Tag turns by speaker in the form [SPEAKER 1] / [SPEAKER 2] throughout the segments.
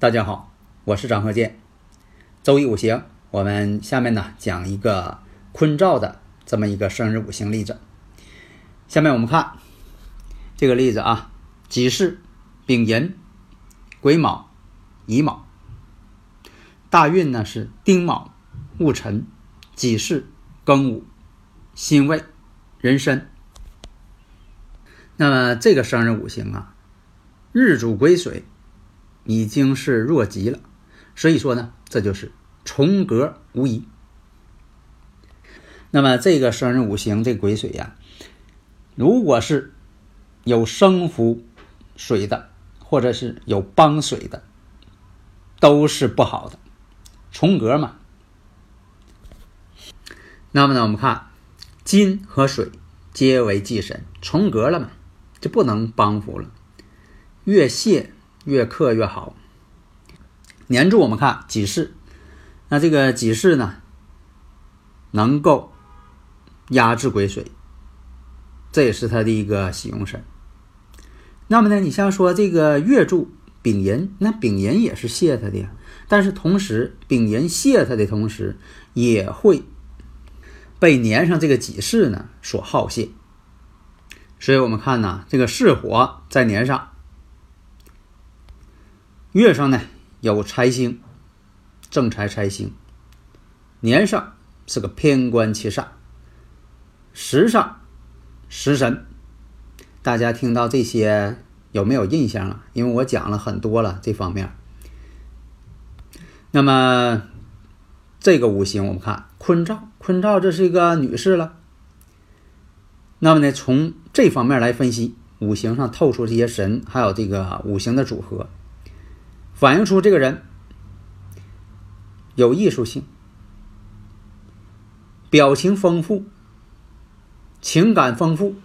[SPEAKER 1] 大家好，我是张鹤剑。周易五行，我们下面呢讲一个坤兆的这么一个生日五行例子。下面我们看这个例子啊，己巳、丙寅、癸卯、乙卯。大运呢是丁卯、戊辰、己巳、庚午、辛未、壬申。那么这个生日五行啊，日主癸水。已经是弱极了，所以说呢，这就是重格无疑。那么这个生日五行这癸水呀，如果是有生扶水的，或者是有帮水的，都是不好的，重格嘛。那么呢，我们看金和水皆为忌神，重格了嘛，就不能帮扶了，越泄。越克越好。年柱我们看己巳，那这个己巳呢，能够压制癸水，这也是它的一个喜用神。那么呢，你像说这个月柱丙寅，那丙寅也是泄它的呀，但是同时丙寅泄它的同时，也会被年上这个己巳呢所耗泄。所以我们看呢，这个巳火在年上。月上呢有财星，正财财星，年上是个偏官七煞，时上食神。大家听到这些有没有印象啊？因为我讲了很多了这方面。那么这个五行我们看坤兆，坤兆这是一个女士了。那么呢，从这方面来分析，五行上透出这些神，还有这个五行的组合。反映出这个人有艺术性，表情丰富，情感丰富，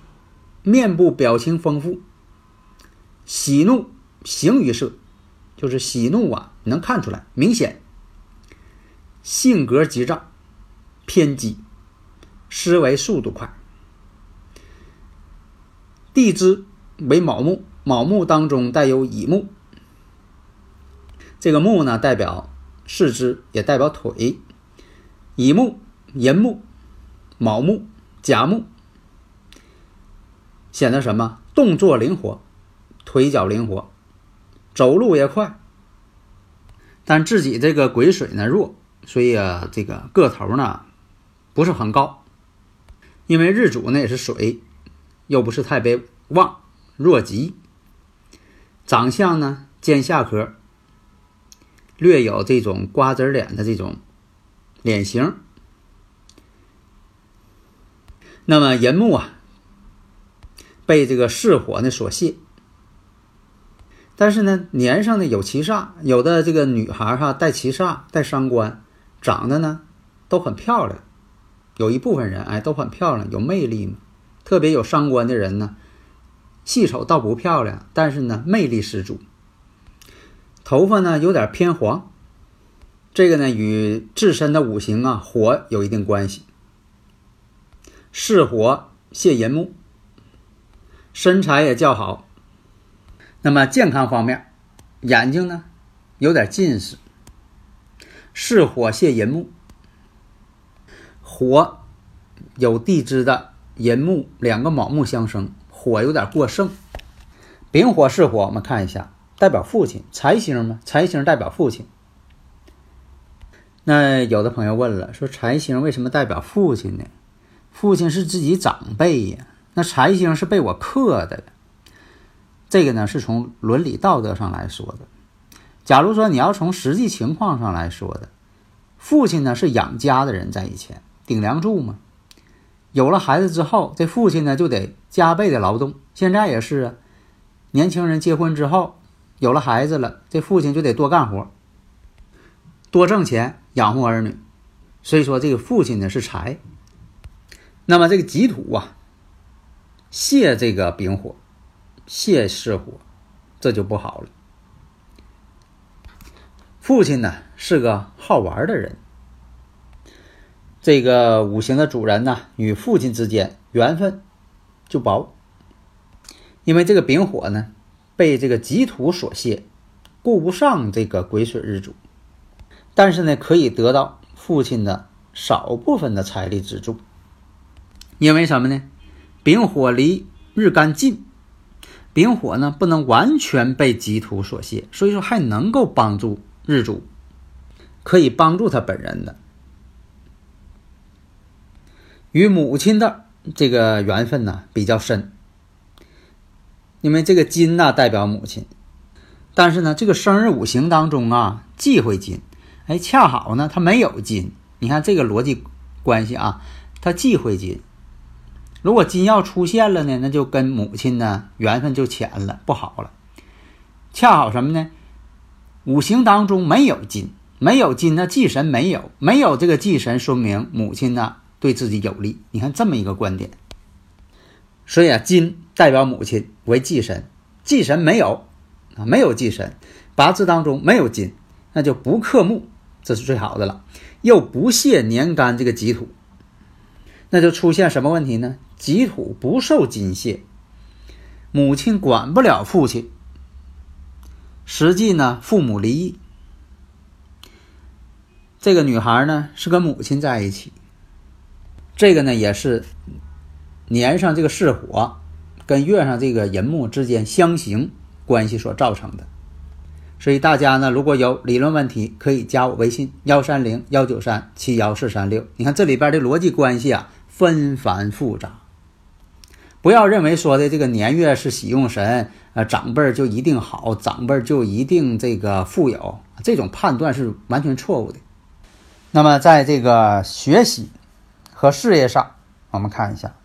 [SPEAKER 1] 面部表情丰富，喜怒形于色，就是喜怒啊，能看出来明显。性格急躁，偏激，思维速度快。地支为卯木，卯木当中带有乙木。这个木呢，代表四肢，也代表腿。乙木、寅木、卯木、甲木，显得什么？动作灵活，腿脚灵活，走路也快。但自己这个癸水呢弱，所以啊，这个个头呢不是很高。因为日主呢也是水，又不是太别旺，弱极。长相呢尖下颌。略有这种瓜子脸的这种脸型，那么寅木啊，被这个巳火呢所泄，但是呢年上呢有七煞，有的这个女孩哈带七煞带伤官，长得呢都很漂亮，有一部分人哎都很漂亮，有魅力嘛。特别有伤官的人呢，细瞅倒不漂亮，但是呢魅力十足。头发呢有点偏黄，这个呢与自身的五行啊火有一定关系。是火泄寅木，身材也较好。那么健康方面，眼睛呢有点近视。是火泄寅木，火有地支的寅木两个卯木相生，火有点过盛。丙火是火，我们看一下。代表父亲，财星嘛，财星代表父亲。那有的朋友问了，说财星为什么代表父亲呢？父亲是自己长辈呀，那财星是被我克的。这个呢，是从伦理道德上来说的。假如说你要从实际情况上来说的，父亲呢是养家的人，在以前顶梁柱嘛。有了孩子之后，这父亲呢就得加倍的劳动。现在也是啊，年轻人结婚之后有了孩子了，这父亲就得多干活，多挣钱养活儿女。所以说，这个父亲呢是财。那么这个己土啊，泄这个丙火，泄是火，这就不好了。父亲呢是个好玩的人，这个五行的主人呢与父亲之间缘分就薄，因为这个丙火呢被这个己土所泄，顾不上这个癸水日主，但是呢可以得到父亲的少部分的财力资助。因为什么呢？丙火离日干近，丙火呢不能完全被己土所泄，所以说还能够帮助日主，可以帮助他本人的。与母亲的这个缘分呢比较深，因为这个金呢代表母亲，但是呢这个生日五行当中啊忌讳金，哎恰好呢他没有金，你看这个逻辑关系啊，他忌讳金。如果金要出现了呢，那就跟母亲呢缘分就浅了，不好了。恰好什么呢？五行当中没有金，没有金，那忌神没有，没有这个忌神，说明母亲呢对自己有利。你看这么一个观点。所以啊，金代表母亲为忌神，忌神没有啊，没有忌神，八字当中没有金，那就不克木，这是最好的了。又不泄年干这个己土，那就出现什么问题呢？己土不受金泄，母亲管不了父亲。实际呢，父母离异，这个女孩呢是跟母亲在一起。这个呢也是年上这个巳火跟月上这个寅木之间相刑关系所造成的。所以大家呢如果有理论问题，可以加我微信幺三零幺九三七幺四三六。你看这里边的逻辑关系啊，纷繁复杂。不要认为说的这个年月是喜用神，呃，长辈就一定好，长辈就一定这个富有，这种判断是完全错误的。那么，在这个学习和事业上，我们看一下，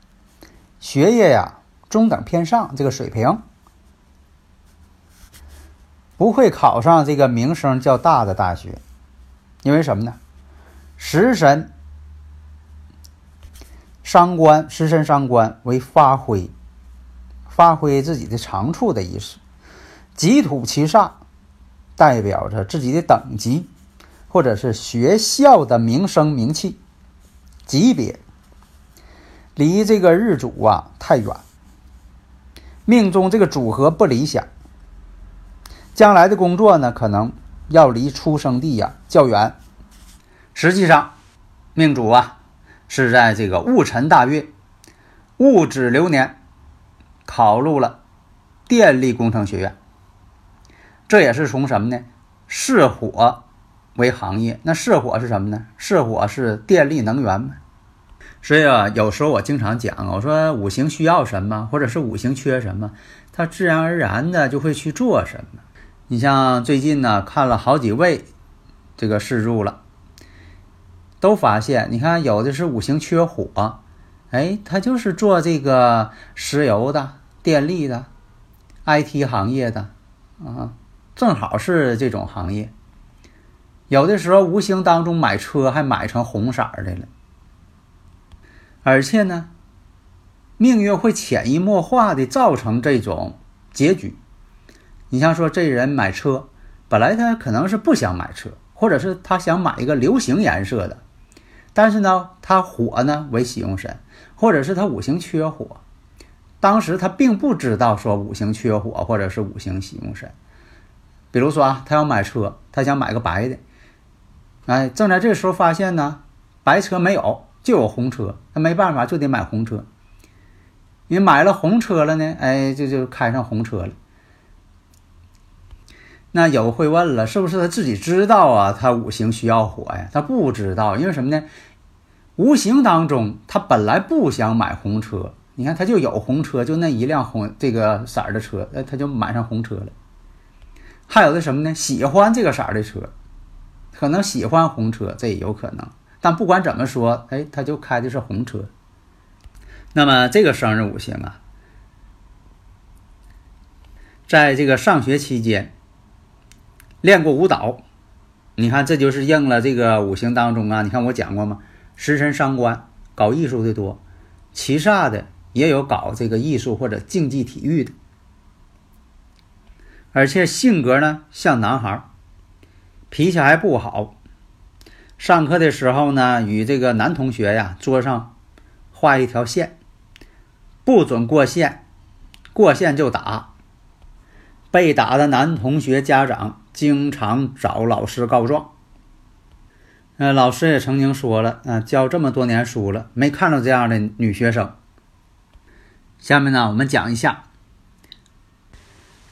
[SPEAKER 1] 学业呀中等偏上这个水平，不会考上这个名声较大的大学，因为什么呢？食神。伤官食神伤官为发挥，发挥自己的长处的意思。己土其煞，代表着自己的等级，或者是学校的名声名气级别。离这个日主啊太远，命中这个组合不理想。将来的工作呢，可能要离出生地呀较远。实际上，命主啊。是在这个戊辰大运，戊子流年，考入了电力工程学院。这也是从什么呢？巳火为行业。那巳火是什么呢？巳火是电力能源嘛。所以啊，有时候我经常讲，我说五行需要什么，或者是五行缺什么，它自然而然的就会去做什么。你像最近呢，看了好几位这个试入了。都发现，你看有的是五行缺火，哎，他就是做这个石油的、电力的、IT 行业的，啊，正好是这种行业。有的时候无形当中买车还买成红色的了，而且呢，命运会潜移默化的造成这种结局。你像说这人买车，本来他可能是不想买车，或者是他想买一个流行颜色的。但是呢，他火呢为喜用神，或者是他五行缺火，当时他并不知道说五行缺火或者是五行喜用神。比如说啊，他要买车，他想买个白的，哎，正在这时候发现呢，白车没有，就有红车，那没办法就得买红车。你买了红车了呢，哎，这就开上红车了。那有会问了，是不是他自己知道啊？他五行需要火呀？他不知道，因为什么呢？无形当中，他本来不想买红车，你看他就有红车，就那一辆红这个色儿的车，那他就买上红车了。还有的什么呢？喜欢这个色儿的车，可能喜欢红车，这也有可能。但不管怎么说，哎，他就开的是红车。那么这个生日五行啊，在这个上学期间练过舞蹈，你看这就是应了这个五行当中啊。你看我讲过吗？食神伤官，搞艺术的多，七煞的也有搞这个艺术或者竞技体育的，而且性格呢像男孩。脾气还不好，上课的时候呢，与这个男同学呀，桌上画一条线，不准过线，过线就打。被打的男同学家长经常找老师告状。呃，老师也曾经说了，啊，教这么多年书了，没看到这样的女学生。下面呢，我们讲一下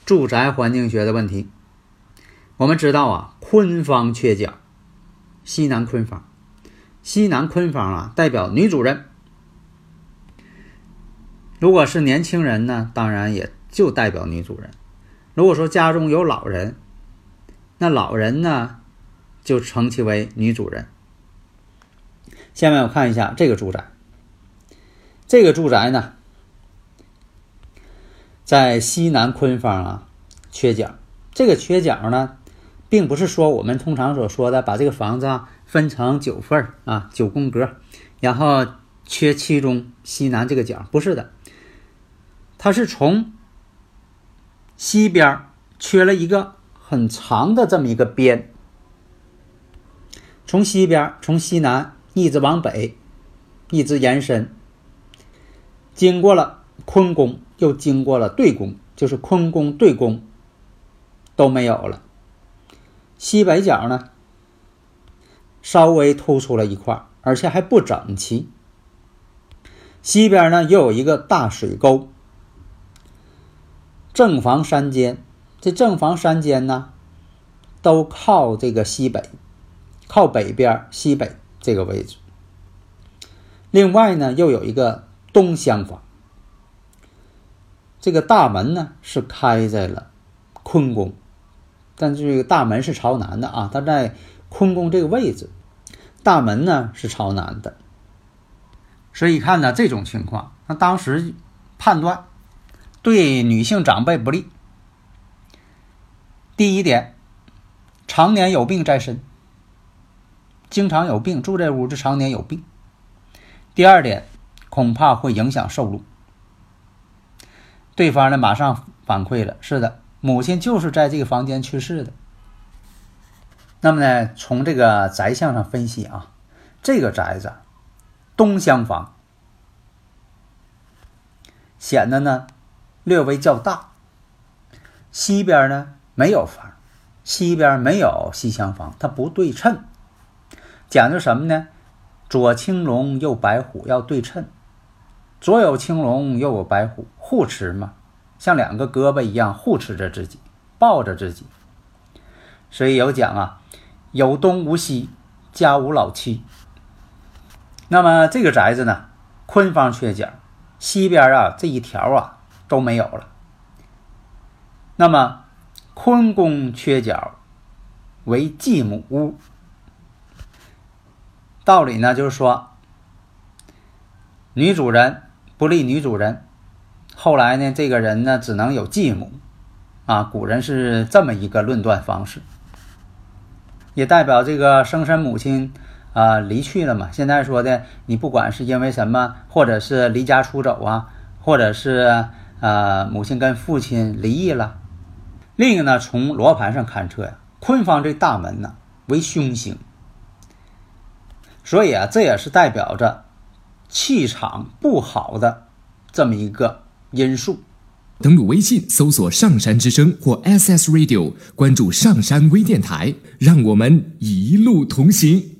[SPEAKER 1] 住宅环境学的问题。我们知道啊，坤方缺角，西南坤方，西南坤方啊，代表女主人。如果是年轻人呢，当然也就代表女主人。如果说家中有老人，那老人呢，就称其为女主人。下面我看一下这个住宅，这个住宅呢，在西南坤方啊，缺角。这个缺角呢。并不是说我们通常所说的把这个房子啊分成九份啊九宫格，然后缺其中西南这个角，不是的，它是从西边缺了一个很长的这么一个边，从西边从西南一直往北，一直延伸，经过了坤宫，又经过了兑宫，就是坤宫兑宫都没有了。西北角呢，稍微突出了一块，而且还不整齐。西边呢又有一个大水沟，正房三间，这正房三间呢，都靠这个西北，靠北边西北这个位置。另外呢，又有一个东厢房，这个大门呢是开在了坤宫。但这个大门是朝南的啊，它在坤宫这个位置，大门呢是朝南的，所以看呢这种情况，那当时判断对女性长辈不利。第一点，常年有病在身，经常有病住这屋就常年有病。第二点，恐怕会影响寿禄。对方呢马上反馈了，是的。母亲就是在这个房间去世的。那么呢，从这个宅相上分析啊，这个宅子东厢房显得呢略微较大，西边呢没有房，西边没有西厢房，它不对称，讲究什么呢？左青龙，右白虎，要对称，左有青龙，右有白虎，护持嘛。像两个胳膊一样护持着自己，抱着自己，所以有讲啊，有东无西，家无老妻。那么这个宅子呢，坤方缺角，西边啊这一条啊都没有了。那么坤宫缺角为继母屋，道理呢就是说，女主人不利女主人。后来呢，这个人呢只能有继母，啊，古人是这么一个论断方式，也代表这个生身母亲啊离去了嘛。现在说的，你不管是因为什么，或者是离家出走啊，或者是呃母亲跟父亲离异了。另一个呢，从罗盘上勘测呀，坤方这大门呢为凶星，所以啊，这也是代表着气场不好的这么一个。因素。
[SPEAKER 2] 登录微信搜索“上山之声”或 “SS Radio”，关注“上山微电台”，让我们一路同行。